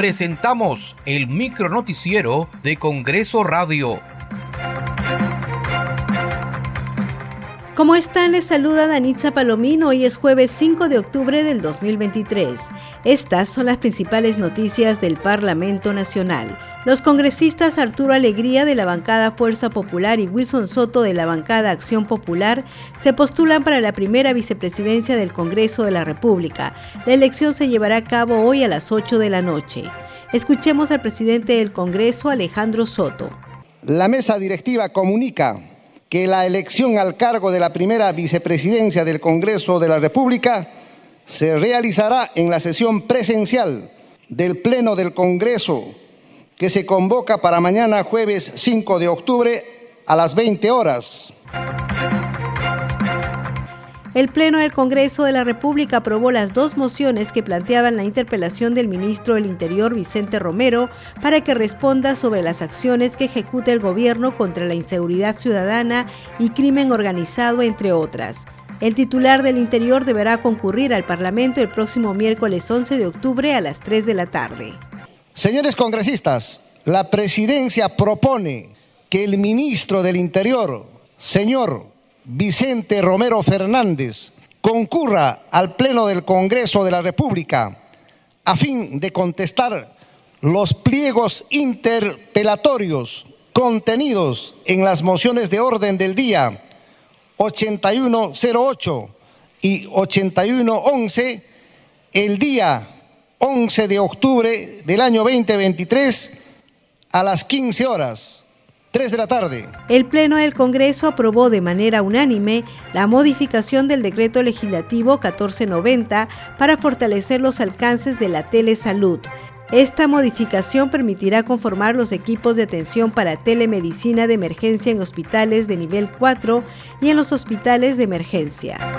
presentamos el micronoticiero de Congreso Radio. ¿Cómo están? Les saluda Danitza Palomino. Hoy es jueves 5 de octubre del 2023. Estas son las principales noticias del Parlamento Nacional. Los congresistas Arturo Alegría de la bancada Fuerza Popular y Wilson Soto de la bancada Acción Popular se postulan para la primera vicepresidencia del Congreso de la República. La elección se llevará a cabo hoy a las 8 de la noche. Escuchemos al presidente del Congreso, Alejandro Soto. La mesa directiva comunica que la elección al cargo de la primera vicepresidencia del Congreso de la República se realizará en la sesión presencial del Pleno del Congreso que se convoca para mañana jueves 5 de octubre a las 20 horas. El Pleno del Congreso de la República aprobó las dos mociones que planteaban la interpelación del ministro del Interior Vicente Romero para que responda sobre las acciones que ejecuta el gobierno contra la inseguridad ciudadana y crimen organizado, entre otras. El titular del Interior deberá concurrir al Parlamento el próximo miércoles 11 de octubre a las 3 de la tarde. Señores congresistas, la presidencia propone que el ministro del Interior, señor Vicente Romero Fernández, concurra al Pleno del Congreso de la República a fin de contestar los pliegos interpelatorios contenidos en las mociones de orden del día 8108 y 8111 el día 11 de octubre del año 2023 a las 15 horas. 3 de la tarde. El Pleno del Congreso aprobó de manera unánime la modificación del decreto legislativo 1490 para fortalecer los alcances de la telesalud. Esta modificación permitirá conformar los equipos de atención para telemedicina de emergencia en hospitales de nivel 4 y en los hospitales de emergencia.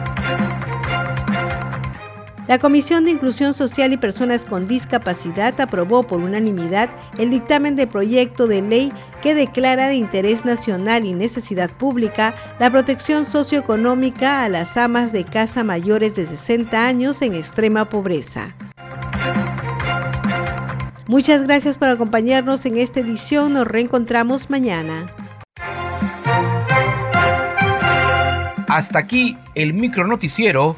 La Comisión de Inclusión Social y Personas con Discapacidad aprobó por unanimidad el dictamen de proyecto de ley que declara de interés nacional y necesidad pública la protección socioeconómica a las amas de casa mayores de 60 años en extrema pobreza. Muchas gracias por acompañarnos en esta edición. Nos reencontramos mañana. Hasta aquí el micronoticiero